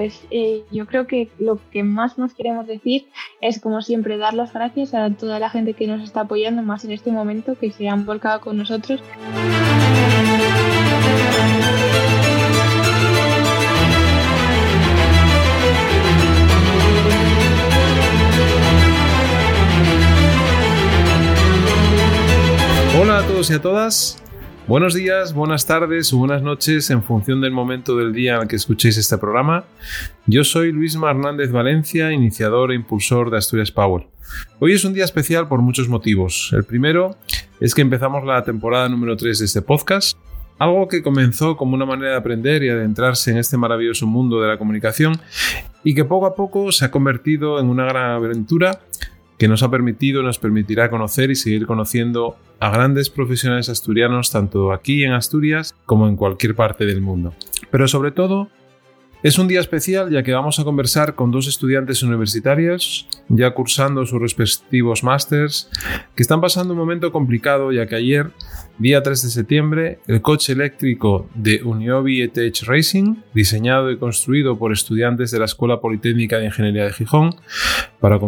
Pues eh, yo creo que lo que más nos queremos decir es, como siempre, dar las gracias a toda la gente que nos está apoyando más en este momento, que se han volcado con nosotros. Hola a todos y a todas. Buenos días, buenas tardes o buenas noches en función del momento del día en el que escuchéis este programa. Yo soy Luis Hernández Valencia, iniciador e impulsor de Asturias Power. Hoy es un día especial por muchos motivos. El primero es que empezamos la temporada número 3 de este podcast, algo que comenzó como una manera de aprender y adentrarse en este maravilloso mundo de la comunicación y que poco a poco se ha convertido en una gran aventura que nos ha permitido y nos permitirá conocer y seguir conociendo a grandes profesionales asturianos tanto aquí en Asturias como en cualquier parte del mundo. Pero sobre todo, es un día especial ya que vamos a conversar con dos estudiantes universitarios, ya cursando sus respectivos másters, que están pasando un momento complicado ya que ayer, día 3 de septiembre, el coche eléctrico de Uniobi ETH Racing, diseñado y construido por estudiantes de la Escuela Politécnica de Ingeniería de Gijón para,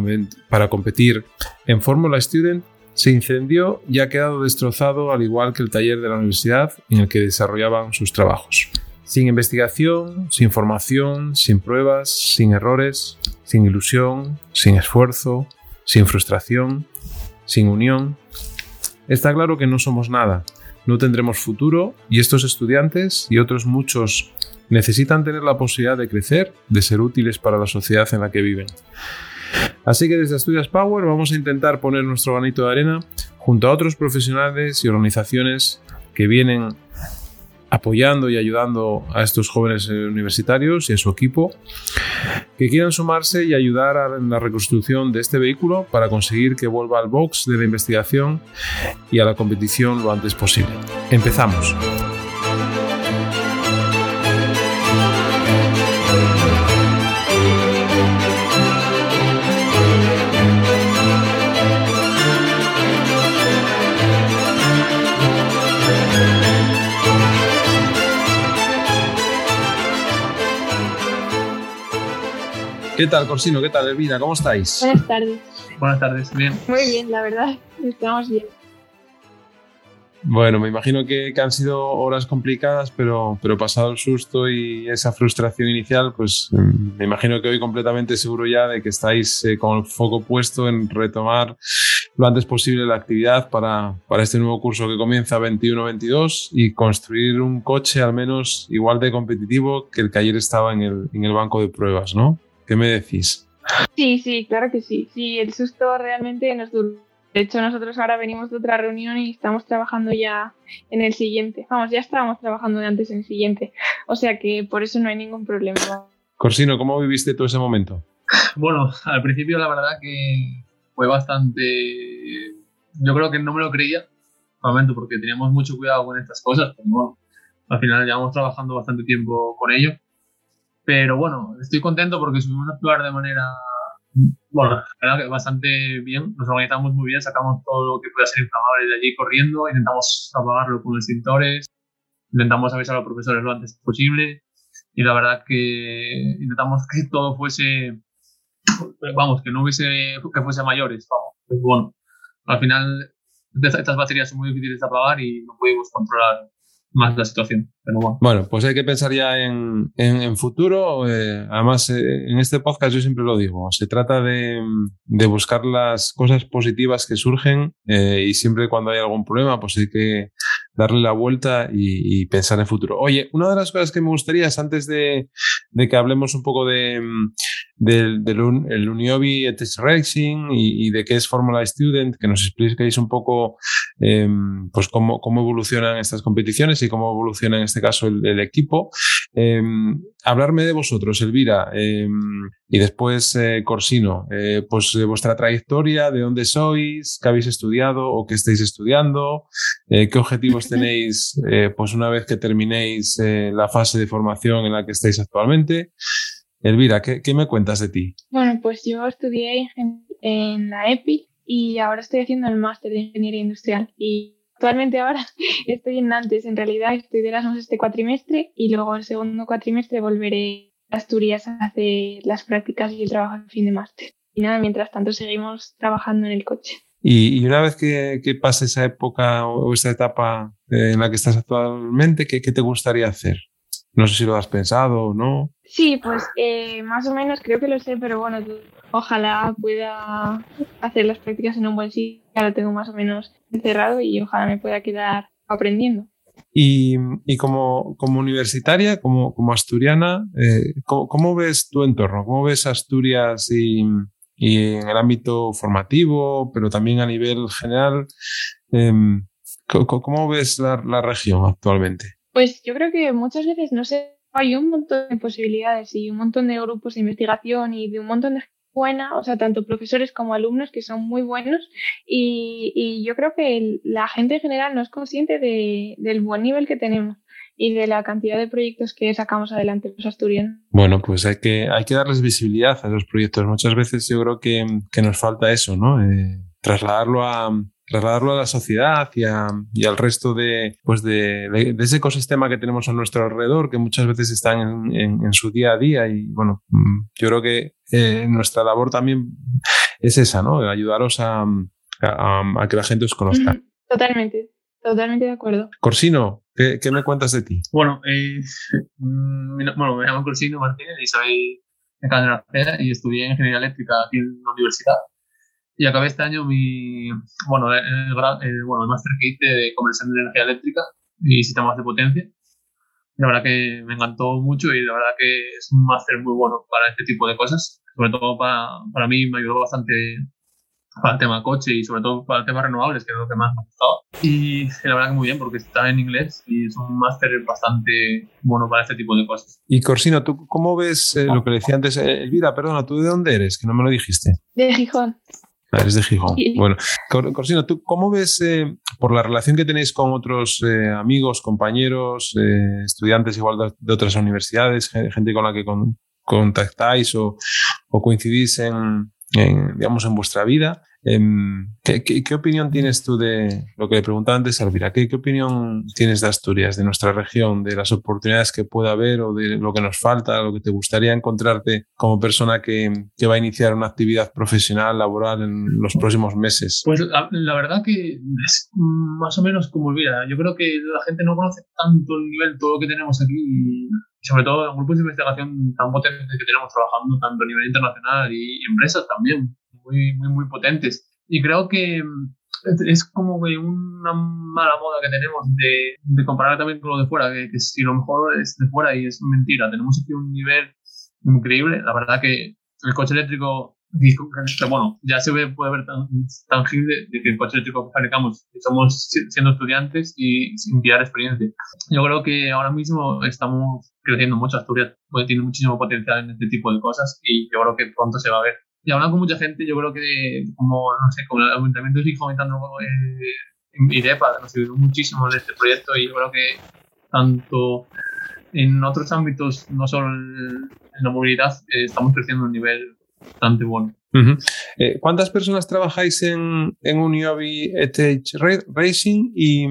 para competir en Fórmula Student, se incendió y ha quedado destrozado al igual que el taller de la universidad en el que desarrollaban sus trabajos. Sin investigación, sin formación, sin pruebas, sin errores, sin ilusión, sin esfuerzo, sin frustración, sin unión. Está claro que no somos nada, no tendremos futuro y estos estudiantes y otros muchos necesitan tener la posibilidad de crecer, de ser útiles para la sociedad en la que viven. Así que desde Estudios Power vamos a intentar poner nuestro granito de arena junto a otros profesionales y organizaciones que vienen apoyando y ayudando a estos jóvenes universitarios y a su equipo que quieran sumarse y ayudar a la reconstrucción de este vehículo para conseguir que vuelva al box de la investigación y a la competición lo antes posible. Empezamos. ¿Qué tal, Corsino? ¿Qué tal, Elvira? ¿Cómo estáis? Buenas tardes. Buenas tardes, bien. Muy bien, la verdad, estamos bien. Bueno, me imagino que, han sido horas complicadas, pero, pero pasado el susto y esa frustración inicial, pues mm, me imagino que hoy completamente seguro ya de que estáis eh, con el foco puesto en retomar lo antes posible la actividad para, para este nuevo curso que comienza 21-22 y construir un coche al menos igual de competitivo que el que ayer estaba en el, en el banco de pruebas, ¿no? ¿Qué me decís? Sí, sí, claro que sí. Sí, el susto realmente nos duró. De hecho, nosotros ahora venimos de otra reunión y estamos trabajando ya en el siguiente. Vamos, ya estábamos trabajando de antes en el siguiente. O sea que por eso no hay ningún problema. Corsino, ¿cómo viviste todo ese momento? Bueno, al principio la verdad que fue bastante... Yo creo que no me lo creía, momento, porque teníamos mucho cuidado con estas cosas, pero bueno, al final llevamos trabajando bastante tiempo con ello pero bueno, estoy contento porque subimos a actuar de manera, bueno, bastante bien. Nos organizamos muy bien, sacamos todo lo que pueda ser inflamable de allí corriendo, intentamos apagarlo con extintores, intentamos avisar a los profesores lo antes posible y la verdad que intentamos que todo fuese, vamos, que no hubiese, que fuese mayores, vamos. Pues bueno, al final estas baterías son muy difíciles de apagar y no pudimos controlar más la situación. Pero bueno. bueno, pues hay que pensar ya en, en, futuro. Eh, además, eh, en este podcast yo siempre lo digo, se trata de, de buscar las cosas positivas que surgen eh, y siempre cuando hay algún problema, pues hay que darle la vuelta y, pensar en futuro. Oye, una de las cosas que me gustaría es antes de, que hablemos un poco de, del, del el Uniobi Test Racing y, y, de qué es Formula Student, que nos expliquéis un poco em, pues cómo, cómo evolucionan estas competiciones y cómo evoluciona en este caso el, equipo. Em, hablarme de vosotros, Elvira, em, y después eh, Corsino, eh, pues de vuestra trayectoria, de dónde sois, qué habéis estudiado o qué estáis estudiando, eh, qué objetivos tenéis pues una vez que terminéis la fase de formación en la que estáis actualmente. Elvira, ¿qué, me cuentas de ti? Bueno, pues yo estudié en, en la EPI y ahora estoy haciendo el máster de Ingeniería Industrial y Actualmente ahora estoy en Nantes, en realidad estoy de Erasmus este cuatrimestre y luego el segundo cuatrimestre volveré Asturias a hacer las prácticas y el trabajo de fin de máster. Y nada, mientras tanto seguimos trabajando en el coche. Y, una vez que, que, pase esa época o esa etapa eh, en la que estás actualmente, ¿qué, ¿qué, te gustaría hacer? No sé si lo has pensado o no. Sí, pues eh, más o menos creo que lo sé, pero bueno, ojalá pueda hacer las prácticas en un buen sitio. Ya lo tengo más o menos encerrado y ojalá me pueda quedar aprendiendo. Y, y como, como, universitaria, como, como asturiana, eh, ¿cómo, ¿cómo, ves tu entorno? ¿Cómo ves Asturias y, y en el ámbito formativo, pero también a nivel general? Eh, ¿Cómo ves la, región actualmente? Pues yo creo que muchas veces, no sé, hay un montón de posibilidades y un montón de grupos de investigación y de un montón de buena, o sea, tanto profesores como alumnos que son muy buenos y, y yo creo que la gente en general no es consciente de, del buen nivel que tenemos y de la cantidad de proyectos que sacamos adelante los asturianos. Bueno, pues hay que, hay que darles visibilidad a esos proyectos. Muchas veces yo creo que, que nos falta eso, ¿no? Eh, trasladarlo a, trasladarlo a la sociedad y, y al resto de, pues de, de, ese ecosistema que tenemos a nuestro alrededor, que muchas veces están en, en, en su día a día. Y bueno, mm, yo creo que eh, nuestra labor también es esa, ¿no? Ayudaros a, a, a que la gente os conozca. Totalmente, totalmente de acuerdo. Corsino, ¿qué, qué me cuentas de ti? Bueno, eh, bueno, me llamo Corsino Martínez y soy Cadena y estudié Ingeniería Eléctrica aquí en la universidad y acabé este año mi, bueno, el, el, bueno, el máster que hice de conversión de energía eléctrica y sistemas de potencia. La verdad que me encantó mucho y la verdad que es un máster muy bueno para este tipo de cosas. Sobre todo para, para mí me ayudó bastante para el tema coche y sobre todo para el tema renovables, que es lo que más me ha gustado. Y la verdad que muy bien, porque está en inglés y es un máster bastante bueno para este tipo de cosas. Y Corsino, ¿tú cómo ves eh, lo que le decía antes? Eh, Elvira, perdona, ¿tú de dónde eres? Que no me lo dijiste. De Gijón. Ah, eres de Gijón. Sí. Bueno, Corsino, ¿tú cómo ves, eh, por la relación que tenéis con otros eh, amigos, compañeros, eh, estudiantes igual de, de, otras universidades, gente con la que con, contactáis o, o coincidís en, en, digamos, en vuestra vida? ¿Qué, qué, qué, opinión tienes tú de lo que le preguntaba antes Elvira? ¿Qué, ¿Qué, opinión tienes de Asturias, de nuestra región, de las oportunidades que pueda haber o de lo que nos falta, lo que te gustaría encontrarte como persona que, que va a iniciar una actividad profesional, laboral en los próximos meses? Pues la, la, verdad que es más o menos como Elvira. Yo creo que la gente no conoce tanto el nivel, todo lo que tenemos aquí sobre todo en grupos de investigación tan potentes que tenemos trabajando tanto a nivel internacional y empresas también muy, muy, muy potentes. Y creo que es como que una mala moda que tenemos de, de comparar también con lo de fuera, que, que, si lo mejor es de fuera y es mentira. Tenemos aquí un nivel increíble. La verdad que el coche eléctrico, bueno, ya se ve, puede ver tan, tangible de que el coche eléctrico que fabricamos somos siendo estudiantes y sin pillar experiencia. Yo creo que ahora mismo estamos creciendo mucho. Asturias tiene muchísimo potencial en este tipo de cosas y yo creo que pronto se va a ver y hablando con mucha gente, yo creo que, como, no sé, como el ayuntamiento sigue fomentando eh, IDEPA, nos ayudó muchísimo en este proyecto y yo creo que tanto en otros ámbitos, no solo en, en la movilidad, eh, estamos creciendo a un nivel bastante bueno. Uh -huh. eh, ¿Cuántas personas trabajáis en, en Uniobi ETH Racing? Y,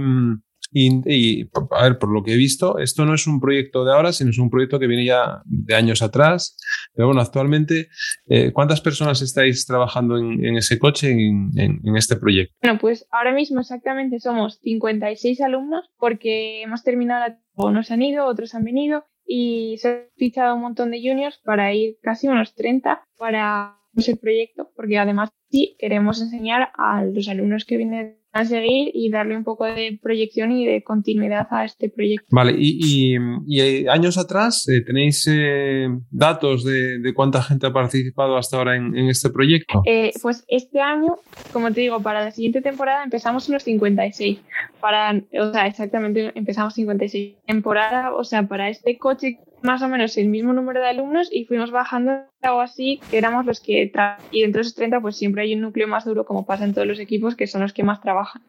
y, y, a ver, por lo que he visto, esto no es un proyecto de ahora, sino es un proyecto que viene ya de años atrás. Pero bueno, actualmente, eh, ¿cuántas personas estáis trabajando en, en ese coche, en, en, en, este proyecto? Bueno, pues ahora mismo exactamente somos 56 alumnos porque hemos terminado, la... unos han ido, otros han venido y se ha fichado un montón de juniors para ir casi unos 30 para el proyecto, porque además sí queremos enseñar a los alumnos que vienen a seguir y darle un poco de proyección y de continuidad a este proyecto. Vale, y, y, y años atrás, eh, ¿tenéis eh, datos de, de, cuánta gente ha participado hasta ahora en, en este proyecto? Eh, pues este año, como te digo, para la siguiente temporada empezamos unos 56. Para, o sea, exactamente empezamos 56 temporada, o sea, para este coche más o menos el mismo número de alumnos y fuimos bajando o así, que éramos los que y dentro de esos 30 pues siempre hay un núcleo más duro como pasa en todos los equipos que son los que más trabajan.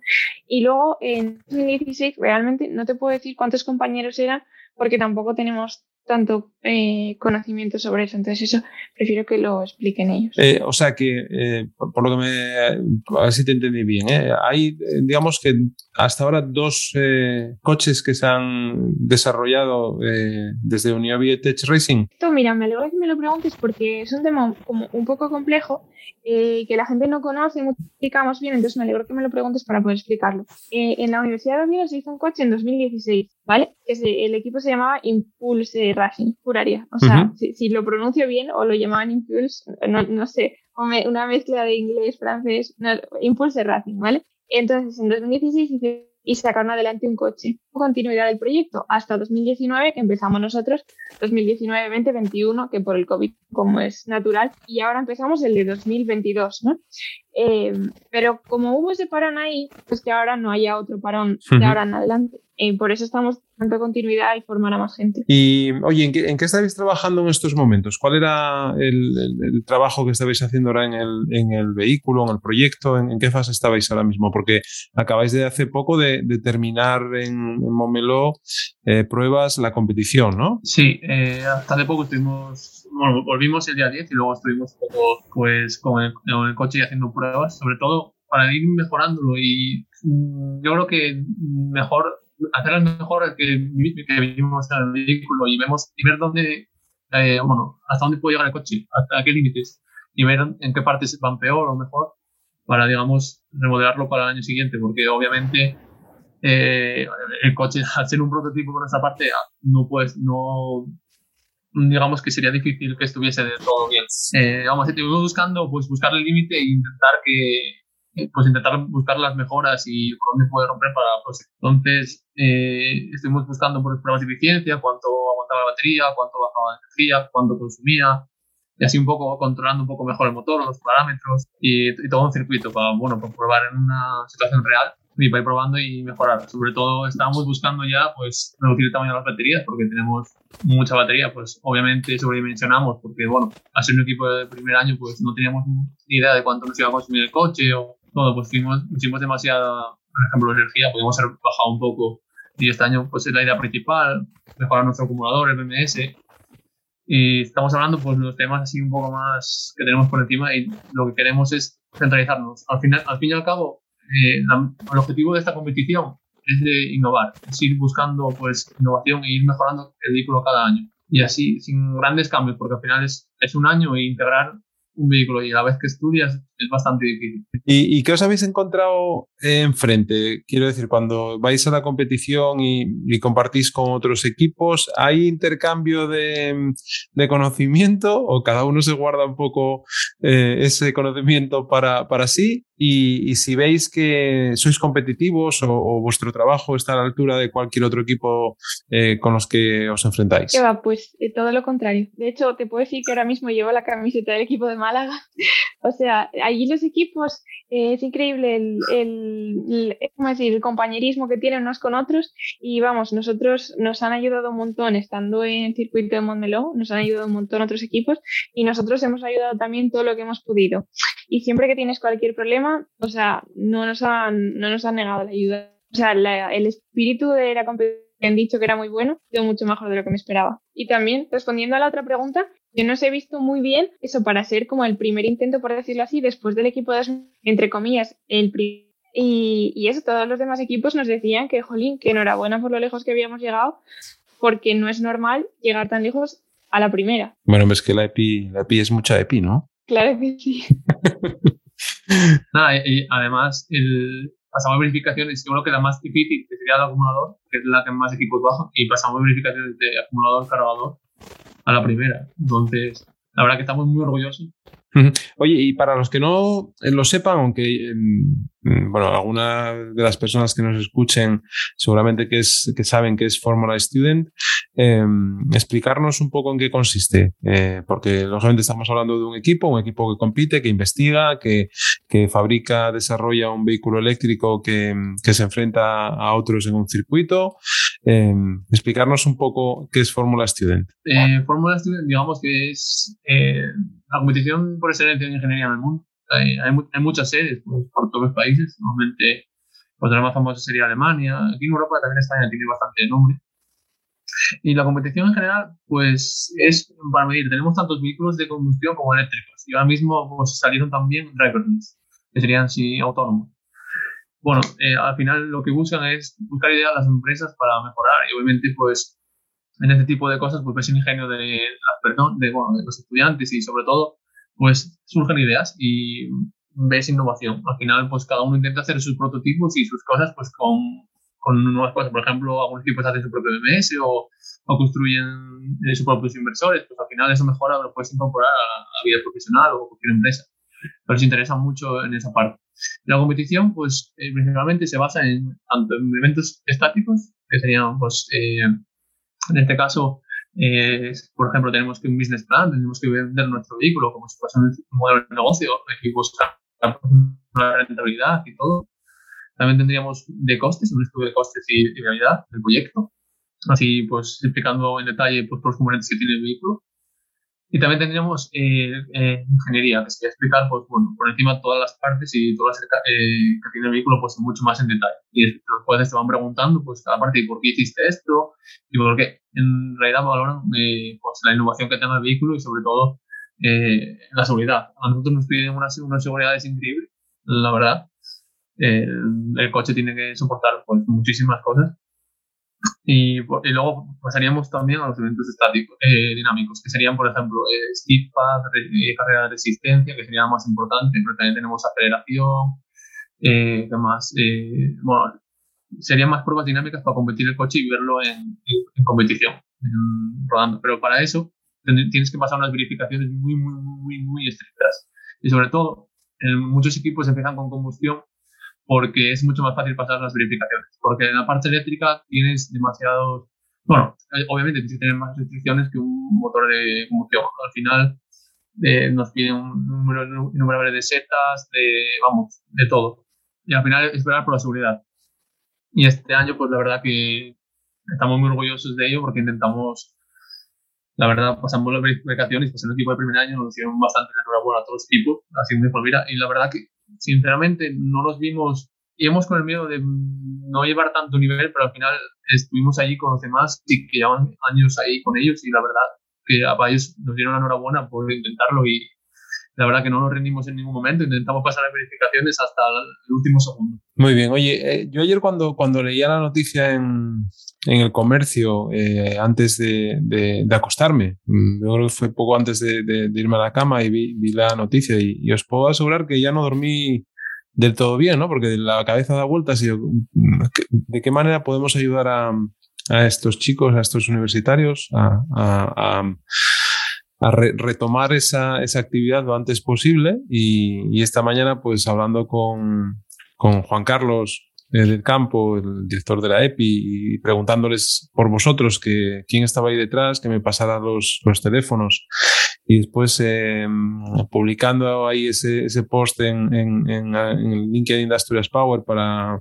Y luego en 2016 realmente no te puedo decir cuántos compañeros eran porque tampoco tenemos tanto eh, conocimiento sobre eso. Entonces eso prefiero que lo expliquen ellos. Eh, o sea que, eh, por lo que me... A ver si te entendí bien. Hay, digamos que hasta ahora dos coches que se han desarrollado desde Uniovi Tech Racing. Esto, mira, me alegro que me lo preguntes porque es un tema como un poco complejo que la gente no conoce, no explicamos bien, entonces me alegro que me lo preguntes para poder explicarlo. en la Universidad de Oviedo se hizo un coche en 2016, ¿vale? el equipo se llamaba Impulse Racing, juraría. O sea, si, lo pronuncio bien o lo llamaban Impulse, no, no sé, una mezcla de inglés, francés, Impulse Racing, ¿vale? Entonces, en 2016 hice y sacaron adelante un coche. Continuidad del proyecto hasta 2019, que empezamos nosotros, 2019, 2021, que por el COVID, como es natural, y ahora empezamos el de 2022, ¿no? Eh, pero como hubo ese parón ahí, pues que ahora no haya otro parón de ahora en adelante. Y por eso estamos dando continuidad y formar a más gente. Y, oye, ¿en qué, ¿en estáis trabajando en estos momentos? ¿Cuál era el, trabajo que estabais haciendo ahora en el, en el vehículo, en el proyecto? ¿En, qué fase estabais ahora mismo? Porque acabáis de hace poco de, terminar en, en Momeló eh, pruebas la competición, ¿no? Sí, eh, hasta hace poco estuvimos, bueno, volvimos el día 10 y luego estuvimos un poco pues, con el, con el coche y haciendo pruebas, sobre todo para ir mejorándolo y mm, yo creo que mejor hacerlas mejor que, que vivimos en el vehículo y vemos y ver dónde, eh, bueno, hasta dónde puede llegar el coche, hasta qué límites y ver en qué partes van peor o mejor para, digamos, remodelarlo para el año siguiente, porque obviamente eh, el coche, al ser un prototipo por esa parte, no puedes, no, digamos que sería difícil que estuviese de todo bien. Eh, vamos, estuvimos buscando, pues buscar el límite e intentar que, pues intentar buscar las mejoras y por dónde puede romper para pues, entonces eh, estuvimos buscando por pruebas de eficiencia cuánto aguantaba la batería cuánto bajaba la energía cuánto consumía y así un poco controlando un poco mejor el motor los parámetros y, todo un circuito para bueno para probar en una situación real y para ir probando y mejorar. Sobre todo estábamos buscando ya pues reducir el tamaño de las baterías porque tenemos mucha batería pues obviamente sobredimensionamos porque bueno al ser un equipo de primer año pues no teníamos ni idea de cuánto nos iba a consumir el coche o todo, pues fuimos, pusimos demasiada, por ejemplo, energía, podemos haber bajado un poco. Y este año, pues es la idea principal, mejorar nuestro acumulador, el BMS. Y estamos hablando, pues, los temas así un poco más que tenemos por encima y lo que queremos es centralizarnos. Al, final, al fin y al cabo, eh, el objetivo de esta competición es de innovar, es ir buscando, pues, innovación e ir mejorando el vehículo cada año. Y así, sin grandes cambios, porque al final es, es un año e integrar un vehículo y a la vez que estudias es bastante difícil. ¿Y, qué os habéis encontrado enfrente? Quiero decir, cuando vais a la competición y, compartís con otros equipos, ¿hay intercambio de, conocimiento o cada uno se guarda un poco eh, ese conocimiento para, para sí? Y, si veis que sois competitivos o, vuestro trabajo está a la altura de cualquier otro equipo eh, con los que os enfrentáis. ¿Qué va? Pues eh, todo lo contrario. De hecho, te puedo decir que ahora mismo llevo la camiseta del equipo de Málaga. o sea, allí los equipos eh, es increíble el, el, decir? el compañerismo que tienen unos con otros. Y vamos, nosotros nos han ayudado un montón estando en el circuito de Montmeló, nos han ayudado un montón otros equipos y nosotros hemos ayudado también todo lo que hemos podido. Y siempre que tienes cualquier problema, o sea, no nos han, no nos han negado la ayuda. O sea, el espíritu de la competición han dicho que era muy bueno, sido mucho mejor de lo que me esperaba. Y también, respondiendo a la otra pregunta, yo no os he visto muy bien eso para ser como el primer intento, por decirlo así, después del equipo de, entre comillas, el y, y eso, todos los demás equipos nos decían que, jolín, que enhorabuena por lo lejos que habíamos llegado, porque no es normal llegar tan lejos a la primera. Bueno, es que la EPI, la EPI es mucha EPI, ¿no? Claro que sí. Nada, y además, el, pasamos verificaciones, yo creo que la más difícil que sería el acumulador, que es la que más equipos bajan, y pasamos verificaciones de acumulador, cargador a la primera. Entonces, la verdad que estamos muy orgullosos Oye, y para los que no lo sepan, aunque em, mm, bueno, algunas de las personas que nos escuchen seguramente que, es, que saben que es Formula Student, em, explicarnos un poco en qué consiste, eh, porque lógicamente estamos hablando de un equipo, un equipo que compite, que investiga, que, que fabrica, desarrolla un vehículo eléctrico que, que, se enfrenta a otros en un circuito. Em, explicarnos un poco qué es Fórmula Student. Eh, Fórmula Student, digamos que es eh, la competición por excelencia en ingeniería en el mundo. Hay, hay, muchas sedes pues, por todos los países. Normalmente, pues la más famosa sería Alemania. Aquí en Europa también España tiene bastante nombre. Y la competición en general, pues es para medir, tenemos tantos vehículos de combustión como eléctricos. Y ahora mismo pues, salieron también driverless, que serían sí autónomos. Bueno, eh, al final lo que buscan es buscar ideas a las empresas para mejorar y obviamente pues en este tipo de cosas pues ves el ingenio de, de, bueno, de los estudiantes y sobre todo pues surgen ideas y ves innovación. Al final pues cada uno intenta hacer sus prototipos y sus cosas pues con, con nuevas cosas. Por ejemplo, algunos equipos hacen su propio BMS o, o construyen eh, sus propios inversores. Pues al final eso mejora, lo puedes incorporar a la vida profesional o cualquier empresa. Pero se interesa mucho en esa parte. La competición, pues, eh, principalmente se basa en tanto en eventos estáticos, que serían, pues, eh, en este caso, eh, por ejemplo, tenemos que un business plan, tenemos que vender nuestro vehículo como si fuese un modelo de negocio, y buscar una rentabilidad y todo. También tendríamos de costes, un estudio de costes y, de realidad del proyecto, así pues explicando en detalle pues, todos los componentes que tiene el vehículo. Y también tendríamos eh, eh, ingeniería, que sería explicar, pues, bueno, por encima todas las partes y todas las eh, que tiene el vehículo, pues, mucho más en detalle. Y después te van preguntando, pues, cada parte, ¿por qué hiciste esto? Y por qué. En realidad valoran, pues, la innovación que tenga el vehículo y, sobre todo, la seguridad. A nosotros nos piden unas, unas seguridades increíbles, la verdad. el coche tiene que soportar, pues, muchísimas cosas y, y, luego pasaríamos también a los eventos estáticos, eh, dinámicos, que serían, por ejemplo, eh, speed path, eh, carrera de resistencia, que sería más importante, pero también tenemos aceleración, eh, más? Eh, bueno, serían más pruebas dinámicas para competir el coche y verlo en, en, competición, rodando. Pero para eso tienes que pasar unas verificaciones muy, muy, muy, muy estrictas. Y sobre todo, en muchos equipos empiezan con combustión porque es mucho más fácil pasar las verificaciones. Porque en la parte eléctrica tienes demasiados, bueno, eh, obviamente tienes que tener más restricciones que un motor de combustión. Al final eh, nos piden un número innumerable de setas, de, vamos, de todo. Y al final esperar por la seguridad. Y este año, pues la verdad que estamos muy orgullosos de ello porque intentamos, la verdad, pasamos las verificaciones, pues en el equipo de primer año nos hicieron bastante enhorabuena a todos los equipos, así de por mira, y la verdad que sinceramente no nos vimos, íbamos con el miedo de no llevar tanto nivel, pero al final estuvimos allí con los demás y que llevan años ahí con ellos. Y la verdad que a ellos nos dieron la enhorabuena por intentarlo y la verdad que no nos rendimos en ningún momento, intentamos pasar las verificaciones hasta el último segundo. Muy bien, oye, eh, yo ayer cuando, cuando leía la noticia en, en el comercio eh, antes de, de, acostarme, mm, yo creo que fue poco antes de, irme a la cama y vi, vi la noticia. Y, os puedo asegurar que ya no dormí del todo bien, ¿no? Porque la cabeza da vueltas y mm, ¿de qué manera podemos ayudar a, a estos chicos, a estos universitarios, a, a, a a re retomar esa, esa, actividad lo antes posible y, y esta mañana pues hablando con, con Juan Carlos del campo, el director de la EPI, y preguntándoles por vosotros que quién estaba ahí detrás, que me pasara los, los teléfonos. Y después eh, publicando ahí ese, ese post en, en, en, en LinkedIn de Asturias Power para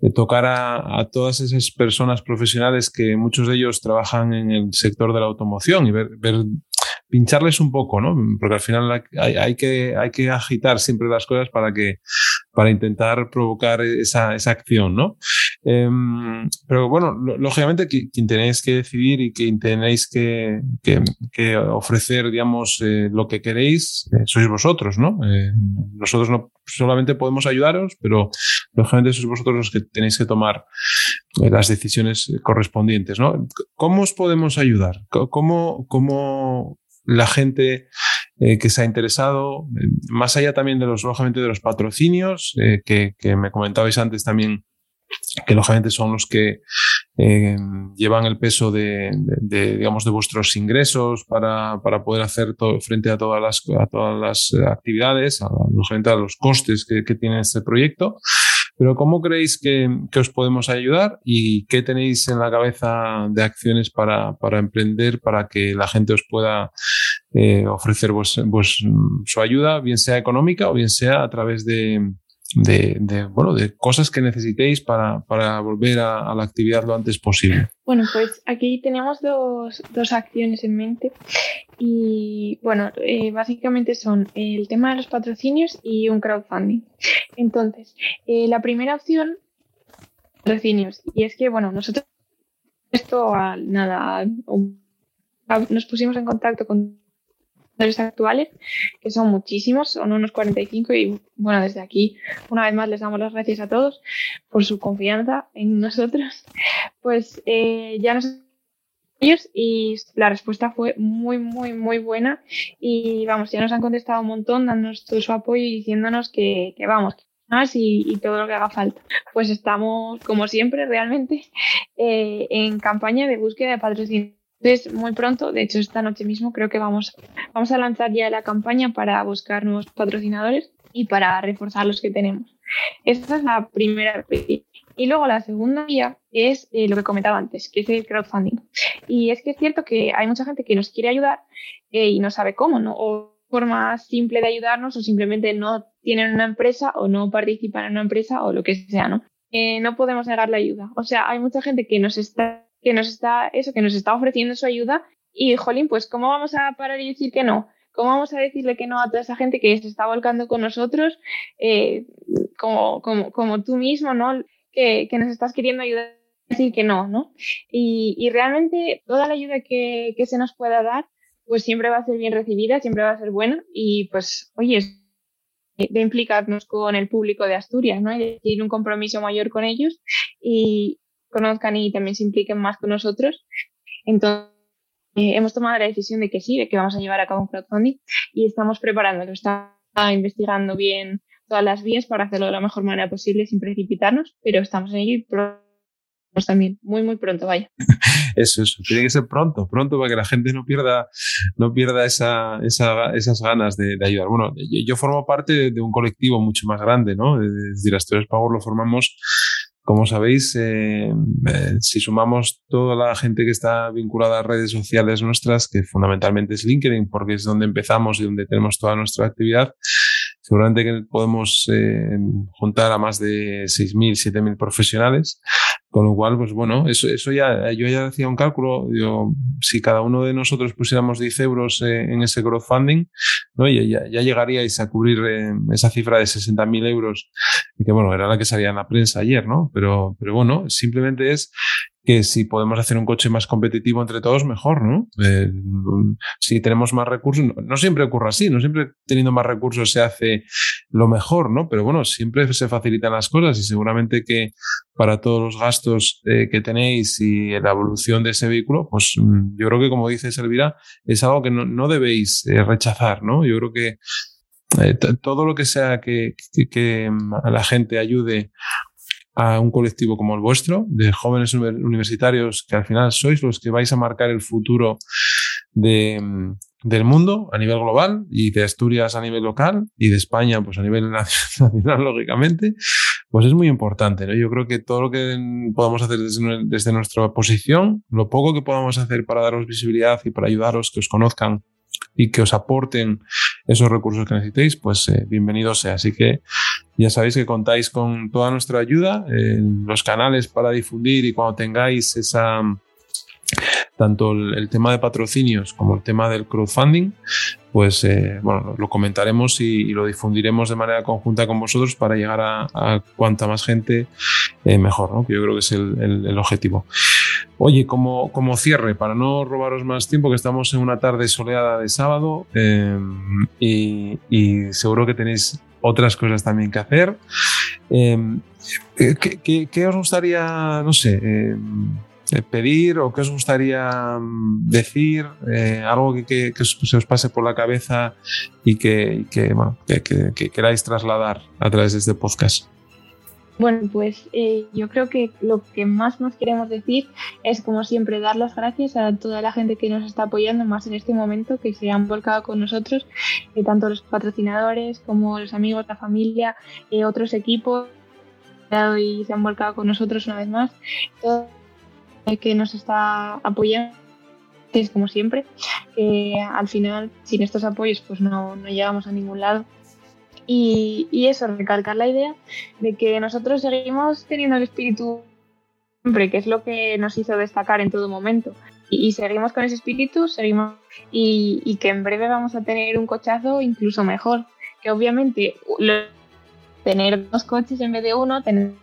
eh, tocar a, a, todas esas personas profesionales que muchos de ellos trabajan en el sector de la automoción y ver, ver pincharles un poco, ¿no? Porque al final hay, hay, que, hay que agitar siempre las cosas para que para intentar provocar esa, esa acción, ¿no? Eh, pero bueno, lógicamente quien tenéis que decidir y quien tenéis que, que, ofrecer, digamos, eh, lo que queréis, eh, sois vosotros, ¿no? Eh, nosotros no solamente podemos ayudaros, pero lógicamente sois vosotros los que tenéis que tomar las decisiones correspondientes, ¿no? ¿Cómo os podemos ayudar? ¿Cómo, cómo la gente eh, que se ha interesado, eh, más allá también de los, lógicamente, de los patrocinios, eh, que, que, me comentabais antes también, que lógicamente son los que eh, llevan el peso de, de, de, digamos, de vuestros ingresos para, para poder hacer todo, frente a todas las, a todas las actividades, a, lógicamente a los costes que, que tiene este proyecto. Pero ¿cómo creéis que, que, os podemos ayudar y qué tenéis en la cabeza de acciones para, para emprender para que la gente os pueda eh, ofrecer vos, vos, su ayuda, bien sea económica o bien sea a través de, de, bueno, de cosas que necesitéis para, para volver a, a, la actividad lo antes posible. Bueno, pues aquí tenemos dos, dos acciones en mente y bueno, eh, básicamente son el tema de los patrocinios y un crowdfunding. Entonces, eh, la primera opción, patrocinios, y es que bueno, nosotros esto, nada, nos pusimos en contacto con actuales, que son muchísimos, son unos 45 y bueno, desde aquí una vez más les damos las gracias a todos por su confianza en nosotros. Pues eh, ya nos ellos y la respuesta fue muy, muy, muy buena y vamos, ya nos han contestado un montón, dándonos todo su apoyo y diciéndonos que, que vamos, y, y, todo lo que haga falta. Pues estamos, como siempre, realmente eh, en campaña de búsqueda de patrocinadores muy pronto, de hecho esta noche mismo creo que vamos, vamos a lanzar ya la campaña para buscar nuevos patrocinadores y para reforzar los que tenemos. Esta es la primera y luego la segunda vía es eh, lo que comentaba antes, que es el crowdfunding. Y es que es cierto que hay mucha gente que nos quiere ayudar eh, y no sabe cómo, ¿no? O forma simple de ayudarnos o simplemente no tienen una empresa o no participan en una empresa o lo que sea, ¿no? Eh, no podemos negar la ayuda. O sea, hay mucha gente que nos está, que nos está, eso, que nos está ofreciendo su ayuda y, jolín, pues, ¿cómo vamos a parar y decir que no? ¿Cómo vamos a decirle que no a toda esa gente que se está volcando con nosotros, como, como, como tú mismo, ¿no? que, nos estás queriendo ayudar a decir que no, ¿no? Y, realmente toda la ayuda que, se nos pueda dar, pues siempre va a ser bien recibida, siempre va a ser buena y pues, oye, de implicarnos con el público de Asturias, ¿no? Y de un compromiso mayor con ellos y conozcan y también se impliquen más con nosotros. Entonces, eh, hemos tomado la decisión de que sí, de que vamos a llevar a cabo un crowdfunding y estamos preparándolo, estamos investigando bien todas las vías para hacerlo de la mejor manera posible sin precipitarnos, pero estamos en ello y pronto también, muy, muy pronto, vaya. Eso, eso, tiene que ser pronto, pronto para que la gente no pierda, no pierda esa, esa, esas ganas de, ayudar. Bueno, yo, formo parte de, un colectivo mucho más grande, ¿no? Es decir, Asturias Power lo formamos como sabéis, eh, eh, si sumamos toda la gente que está vinculada a redes sociales nuestras, que fundamentalmente es LinkedIn, porque es donde empezamos y donde tenemos toda nuestra actividad, seguramente que podemos eh, juntar a más de 6.000, 7.000 profesionales, con lo cual, pues bueno, eso, eso ya, yo ya hacía un cálculo, yo, si cada uno de nosotros pusiéramos 10 euros eh, en ese crowdfunding, ¿no? ya, ya llegaríais a cubrir eh, esa cifra de 60.000 euros, que bueno, era la que salía en la prensa ayer, ¿no? Pero, pero bueno, simplemente es que si podemos hacer un coche más competitivo entre todos, mejor, ¿no? Eh, si tenemos más recursos, no, siempre ocurre así, no siempre teniendo más recursos se hace lo mejor, ¿no? Pero bueno, siempre se facilitan las cosas y seguramente que para todos los gastos eh, que tenéis y la evolución de ese vehículo, pues mm, yo creo que como dice Elvira, es algo que no, debéis eh, rechazar, ¿no? Yo creo que todo lo que sea que, que, que, a la gente ayude a un colectivo como el vuestro, de jóvenes universitarios que al final sois los que vais a marcar el futuro de, del mundo a nivel global y de Asturias a nivel local y de España pues a nivel nacional, lógicamente, pues es muy importante. ¿no? Yo creo que todo lo que podamos hacer desde, desde nuestra posición, lo poco que podamos hacer para daros visibilidad y para ayudaros, que os conozcan y que os aporten esos recursos que necesitéis, pues eh, bienvenido sea. Así que ya sabéis que contáis con toda nuestra ayuda en los canales para difundir y cuando tengáis esa tanto el, tema de patrocinios como el tema del crowdfunding, pues eh, bueno, lo comentaremos y, lo difundiremos de manera conjunta con vosotros para llegar a, cuanta más gente eh, mejor, ¿no? que yo creo que es el objetivo. Oye, como, como cierre, para no robaros más tiempo, que estamos en una tarde soleada de sábado eh, y, seguro que tenéis otras cosas también que hacer. Eh, ¿qué, os gustaría, no sé, eh, pedir o qué os gustaría mm, decir? algo que, se os pase por la cabeza y que, bueno, que queráis trasladar a través de este podcast. Bueno, pues eh, yo creo que lo que más nos queremos decir es, como siempre, dar las gracias a toda la gente que nos está apoyando más en este momento, que se han volcado con nosotros, eh, tanto los patrocinadores como los amigos, la familia, eh, otros equipos, y se han volcado con nosotros una vez más. Todo el que nos está apoyando como siempre, que al final sin estos apoyos pues no, no llegamos a ningún lado y, eso, recalcar la idea de que nosotros seguimos teniendo el espíritu siempre, que es lo que nos hizo destacar en todo momento. Y, seguimos con ese espíritu, seguimos y, que en breve vamos a tener un cochazo incluso mejor. Que obviamente tener dos coches en vez de uno, tener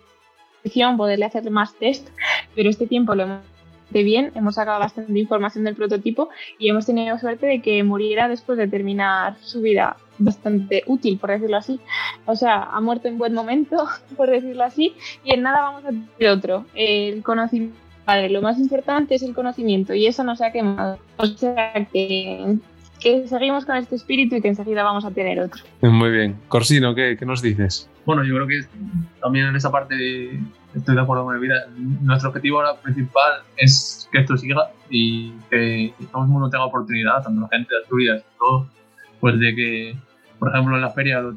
poderle hacer más test, pero este tiempo lo hemos bien, hemos sacado bastante información del prototipo y hemos tenido suerte de que muriera después de terminar su vida bastante útil, por decirlo así. O sea, ha muerto en buen momento, por decirlo así, y en nada vamos a tener otro. El conocimiento, lo más importante es el conocimiento y eso no se ha quemado. O sea que, que seguimos con este espíritu y que enseguida vamos a tener otro. Muy bien. Corsino, ¿qué, qué nos dices? Bueno, yo creo que también en esa parte estoy de acuerdo con Elvira. Nuestro objetivo ahora principal es que esto siga y que todo el mundo tenga oportunidad, tanto la gente de Asturias, todo, pues de que, por ejemplo, en la feria los,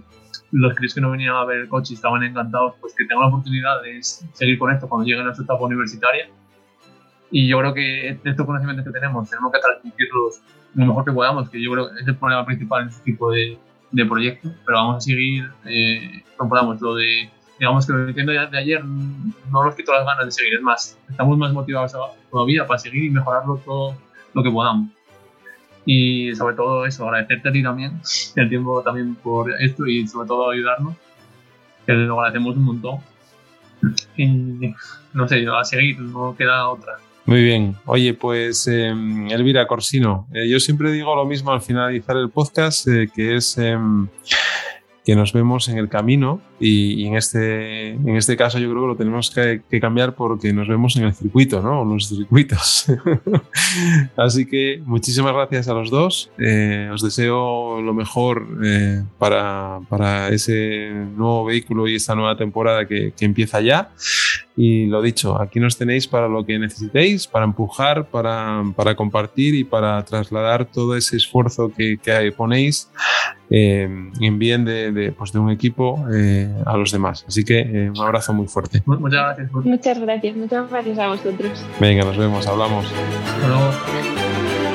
los críos que no venían a ver el coche estaban encantados, pues que tengan la oportunidad de seguir con esto cuando lleguen a su etapa universitaria. Y yo creo que estos conocimientos que tenemos tenemos que transmitirlos lo mejor que podamos, que yo creo que es el problema principal en este tipo de, de proyectos, pero vamos a seguir, eh, como podamos, lo de digamos que lo entiendo ya de ayer no nos quito las ganas de seguir, es más, estamos más motivados todavía para seguir y mejorarlo todo lo que podamos. Y sobre todo eso, agradecerte a ti también, el tiempo también por esto y sobre todo ayudarnos, que lo agradecemos un montón. Y no sé, a seguir, no queda otra. Muy bien. Oye, pues em, Elvira Corsino, eh, yo siempre digo lo mismo al finalizar el podcast, eh, que es em, que nos vemos en el camino y, en, este, en este caso yo creo que lo tenemos que, cambiar porque nos vemos en el circuito, ¿no? En los circuitos. Así que muchísimas gracias a los dos. Eh, os deseo lo mejor eh, para, para, ese nuevo vehículo y esta nueva temporada que, que, empieza ya. Y lo dicho, aquí nos tenéis para lo que necesitéis, para empujar, para, para compartir y para trasladar todo ese esfuerzo que, que ponéis eh, en bien de, de, pues de un equipo eh, a los demás. Así que eh, un abrazo muy fuerte. Muchas gracias. Muchas gracias, muchas gracias a vosotros. Venga, nos vemos, hablamos. Hasta luego.